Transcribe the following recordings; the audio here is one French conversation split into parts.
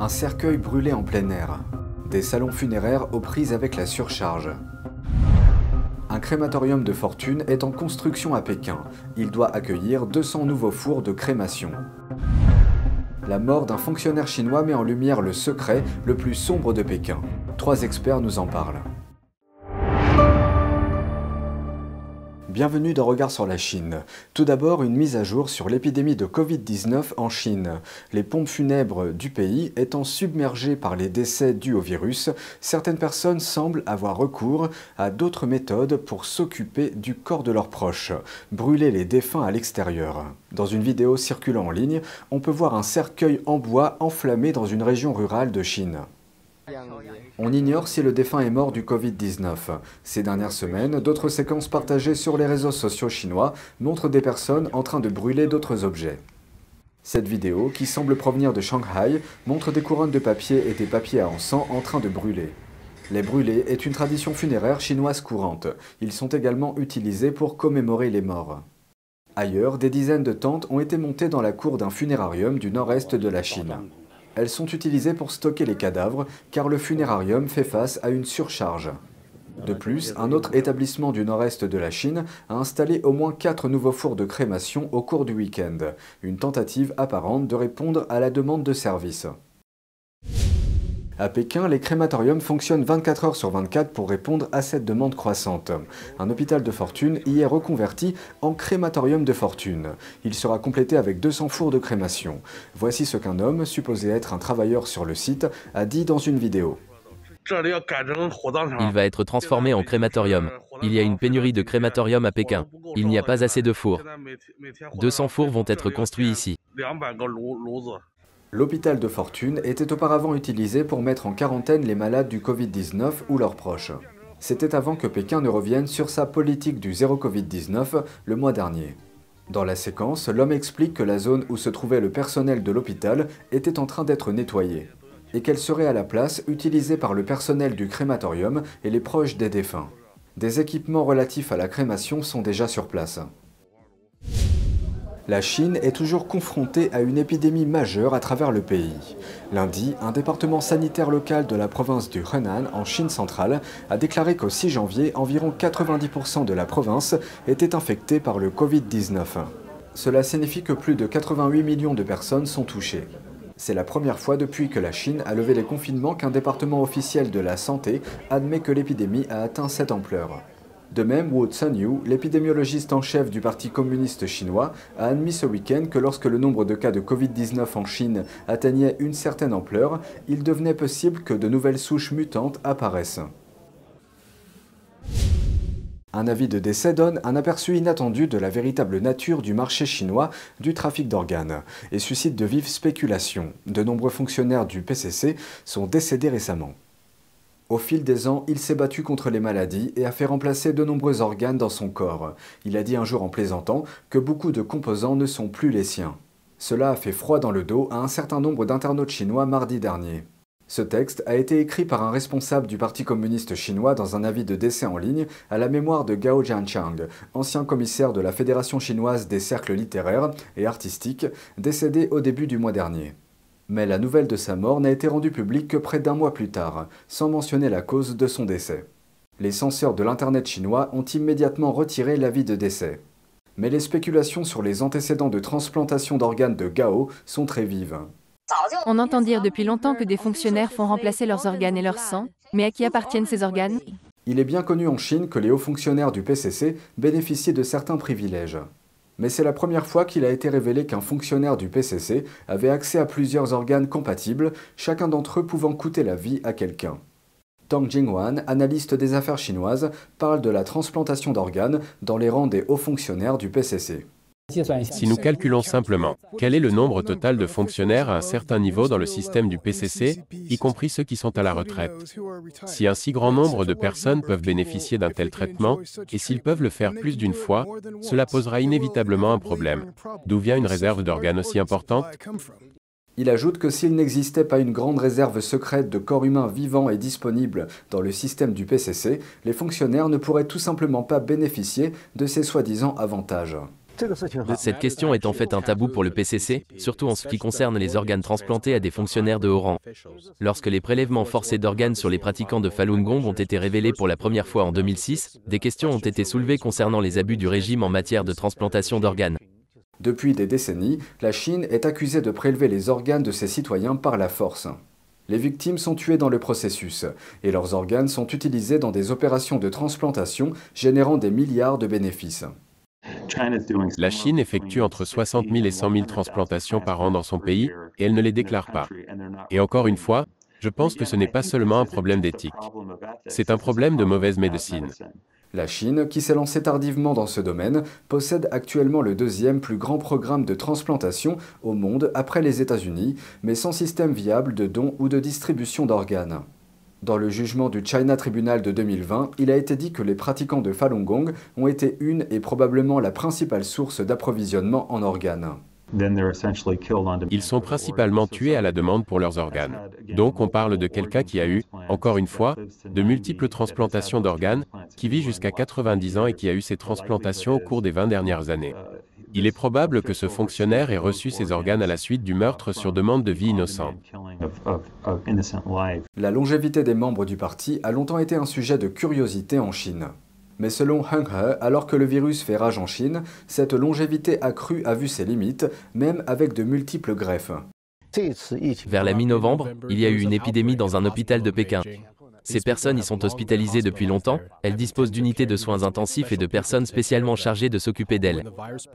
Un cercueil brûlé en plein air. Des salons funéraires aux prises avec la surcharge. Un crématorium de fortune est en construction à Pékin. Il doit accueillir 200 nouveaux fours de crémation. La mort d'un fonctionnaire chinois met en lumière le secret le plus sombre de Pékin. Trois experts nous en parlent. Bienvenue dans Regard sur la Chine. Tout d'abord, une mise à jour sur l'épidémie de Covid-19 en Chine. Les pompes funèbres du pays étant submergées par les décès dus au virus, certaines personnes semblent avoir recours à d'autres méthodes pour s'occuper du corps de leurs proches, brûler les défunts à l'extérieur. Dans une vidéo circulant en ligne, on peut voir un cercueil en bois enflammé dans une région rurale de Chine. On ignore si le défunt est mort du Covid-19. Ces dernières semaines, d'autres séquences partagées sur les réseaux sociaux chinois montrent des personnes en train de brûler d'autres objets. Cette vidéo, qui semble provenir de Shanghai, montre des couronnes de papier et des papiers à encens en train de brûler. Les brûlés est une tradition funéraire chinoise courante. Ils sont également utilisés pour commémorer les morts. Ailleurs, des dizaines de tentes ont été montées dans la cour d'un funérarium du nord-est de la Chine. Elles sont utilisées pour stocker les cadavres car le funérarium fait face à une surcharge. De plus, un autre établissement du nord-est de la Chine a installé au moins quatre nouveaux fours de crémation au cours du week-end, une tentative apparente de répondre à la demande de service. À Pékin, les crématoriums fonctionnent 24 heures sur 24 pour répondre à cette demande croissante. Un hôpital de fortune y est reconverti en crématorium de fortune. Il sera complété avec 200 fours de crémation. Voici ce qu'un homme, supposé être un travailleur sur le site, a dit dans une vidéo. Il va être transformé en crématorium. Il y a une pénurie de crématorium à Pékin. Il n'y a pas assez de fours. 200 fours vont être construits ici. L'hôpital de fortune était auparavant utilisé pour mettre en quarantaine les malades du Covid-19 ou leurs proches. C'était avant que Pékin ne revienne sur sa politique du zéro Covid-19 le mois dernier. Dans la séquence, l'homme explique que la zone où se trouvait le personnel de l'hôpital était en train d'être nettoyée et qu'elle serait à la place utilisée par le personnel du crématorium et les proches des défunts. Des équipements relatifs à la crémation sont déjà sur place. La Chine est toujours confrontée à une épidémie majeure à travers le pays. Lundi, un département sanitaire local de la province du Henan, en Chine centrale, a déclaré qu'au 6 janvier, environ 90% de la province était infectée par le Covid-19. Cela signifie que plus de 88 millions de personnes sont touchées. C'est la première fois depuis que la Chine a levé les confinements qu'un département officiel de la santé admet que l'épidémie a atteint cette ampleur. De même, Wu Tsanyu, l'épidémiologiste en chef du Parti communiste chinois, a admis ce week-end que lorsque le nombre de cas de Covid-19 en Chine atteignait une certaine ampleur, il devenait possible que de nouvelles souches mutantes apparaissent. Un avis de décès donne un aperçu inattendu de la véritable nature du marché chinois du trafic d'organes et suscite de vives spéculations. De nombreux fonctionnaires du PCC sont décédés récemment. Au fil des ans, il s'est battu contre les maladies et a fait remplacer de nombreux organes dans son corps. Il a dit un jour en plaisantant que beaucoup de composants ne sont plus les siens. Cela a fait froid dans le dos à un certain nombre d'internautes chinois mardi dernier. Ce texte a été écrit par un responsable du Parti communiste chinois dans un avis de décès en ligne à la mémoire de Gao Jianchang, ancien commissaire de la Fédération chinoise des cercles littéraires et artistiques, décédé au début du mois dernier. Mais la nouvelle de sa mort n'a été rendue publique que près d'un mois plus tard, sans mentionner la cause de son décès. Les censeurs de l'Internet chinois ont immédiatement retiré l'avis de décès. Mais les spéculations sur les antécédents de transplantation d'organes de Gao sont très vives. On entend dire depuis longtemps que des fonctionnaires font remplacer leurs organes et leur sang, mais à qui appartiennent ces organes? Il est bien connu en Chine que les hauts fonctionnaires du PCC bénéficient de certains privilèges mais c'est la première fois qu'il a été révélé qu'un fonctionnaire du PCC avait accès à plusieurs organes compatibles, chacun d'entre eux pouvant coûter la vie à quelqu'un. Tang Jingwan, analyste des affaires chinoises, parle de la transplantation d'organes dans les rangs des hauts fonctionnaires du PCC. Si nous calculons simplement quel est le nombre total de fonctionnaires à un certain niveau dans le système du PCC, y compris ceux qui sont à la retraite, si un si grand nombre de personnes peuvent bénéficier d'un tel traitement, et s'ils peuvent le faire plus d'une fois, cela posera inévitablement un problème. D'où vient une réserve d'organes aussi importante? Il ajoute que s'il n'existait pas une grande réserve secrète de corps humains vivants et disponibles dans le système du PCC, les fonctionnaires ne pourraient tout simplement pas bénéficier de ces soi-disant avantages. Cette question est en fait un tabou pour le PCC, surtout en ce qui concerne les organes transplantés à des fonctionnaires de haut rang. Lorsque les prélèvements forcés d'organes sur les pratiquants de Falun Gong ont été révélés pour la première fois en 2006, des questions ont été soulevées concernant les abus du régime en matière de transplantation d'organes. Depuis des décennies, la Chine est accusée de prélever les organes de ses citoyens par la force. Les victimes sont tuées dans le processus et leurs organes sont utilisés dans des opérations de transplantation générant des milliards de bénéfices. La Chine effectue entre 60 000 et 100 000 transplantations par an dans son pays et elle ne les déclare pas. Et encore une fois, je pense que ce n'est pas seulement un problème d'éthique. C'est un problème de mauvaise médecine. La Chine, qui s'est lancée tardivement dans ce domaine, possède actuellement le deuxième plus grand programme de transplantation au monde après les États-Unis, mais sans système viable de don ou de distribution d'organes. Dans le jugement du China Tribunal de 2020, il a été dit que les pratiquants de Falun Gong ont été une et probablement la principale source d'approvisionnement en organes. Ils sont principalement tués à la demande pour leurs organes. Donc on parle de quelqu'un qui a eu, encore une fois, de multiples transplantations d'organes, qui vit jusqu'à 90 ans et qui a eu ces transplantations au cours des 20 dernières années. Il est probable que ce fonctionnaire ait reçu ses organes à la suite du meurtre sur demande de vie innocente. La longévité des membres du parti a longtemps été un sujet de curiosité en Chine. Mais selon Heng He, alors que le virus fait rage en Chine, cette longévité accrue a vu ses limites, même avec de multiples greffes. Vers la mi-novembre, il y a eu une épidémie dans un hôpital de Pékin. Ces personnes y sont hospitalisées depuis longtemps, elles disposent d'unités de soins intensifs et de personnes spécialement chargées de s'occuper d'elles.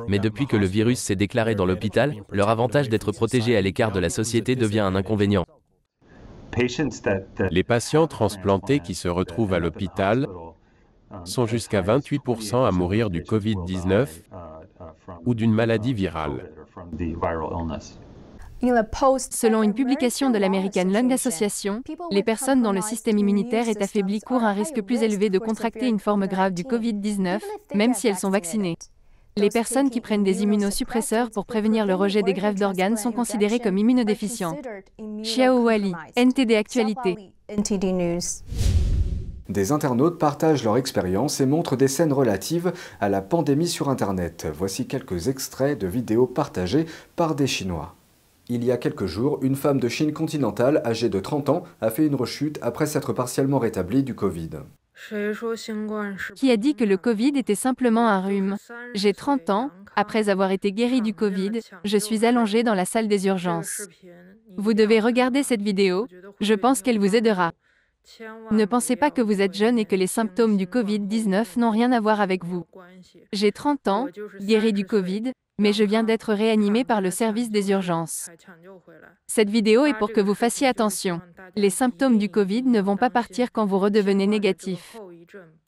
Mais depuis que le virus s'est déclaré dans l'hôpital, leur avantage d'être protégés à l'écart de la société devient un inconvénient. Les patients transplantés qui se retrouvent à l'hôpital sont jusqu'à 28% à mourir du Covid-19 ou d'une maladie virale. Selon une publication de l'American Lung Association, les personnes dont le système immunitaire est affaibli courent un risque plus élevé de contracter une forme grave du Covid-19, même si elles sont vaccinées. Les personnes qui prennent des immunosuppresseurs pour prévenir le rejet des greffes d'organes sont considérées comme immunodéficientes. Xiao Wali, NTD Actualité. Des internautes partagent leur expérience et montrent des scènes relatives à la pandémie sur Internet. Voici quelques extraits de vidéos partagées par des Chinois. Il y a quelques jours, une femme de Chine continentale âgée de 30 ans a fait une rechute après s'être partiellement rétablie du Covid. Qui a dit que le Covid était simplement un rhume J'ai 30 ans, après avoir été guérie du Covid, je suis allongée dans la salle des urgences. Vous devez regarder cette vidéo, je pense qu'elle vous aidera. Ne pensez pas que vous êtes jeune et que les symptômes du Covid-19 n'ont rien à voir avec vous. J'ai 30 ans, guéri du Covid, mais je viens d'être réanimé par le service des urgences. Cette vidéo est pour que vous fassiez attention. Les symptômes du Covid ne vont pas partir quand vous redevenez négatif.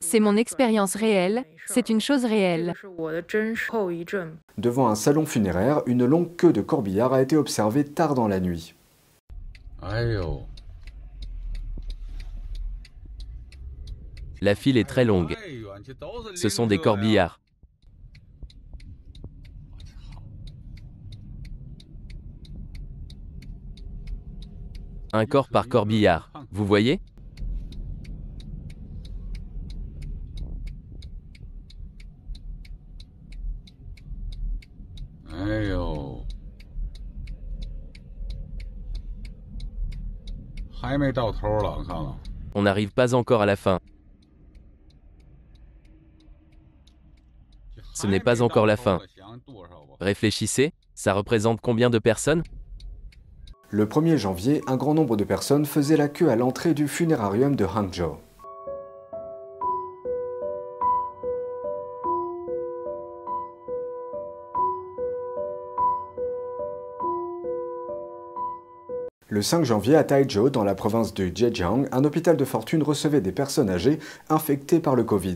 C'est mon expérience réelle, c'est une chose réelle. Devant un salon funéraire, une longue queue de corbillards a été observée tard dans la nuit. La file est très longue. Ce sont des corbillards. Un corps par corbillard, vous voyez? On n'arrive pas encore à la fin. Ce n'est pas encore la fin. Réfléchissez, ça représente combien de personnes? Le 1er janvier, un grand nombre de personnes faisaient la queue à l'entrée du funérarium de Hangzhou. Le 5 janvier, à Taizhou, dans la province de Zhejiang, un hôpital de fortune recevait des personnes âgées infectées par le Covid.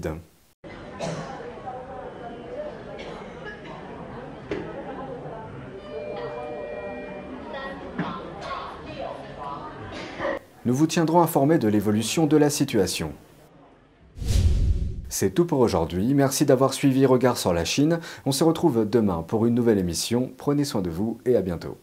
Nous vous tiendrons informés de l'évolution de la situation. C'est tout pour aujourd'hui, merci d'avoir suivi Regard sur la Chine. On se retrouve demain pour une nouvelle émission. Prenez soin de vous et à bientôt.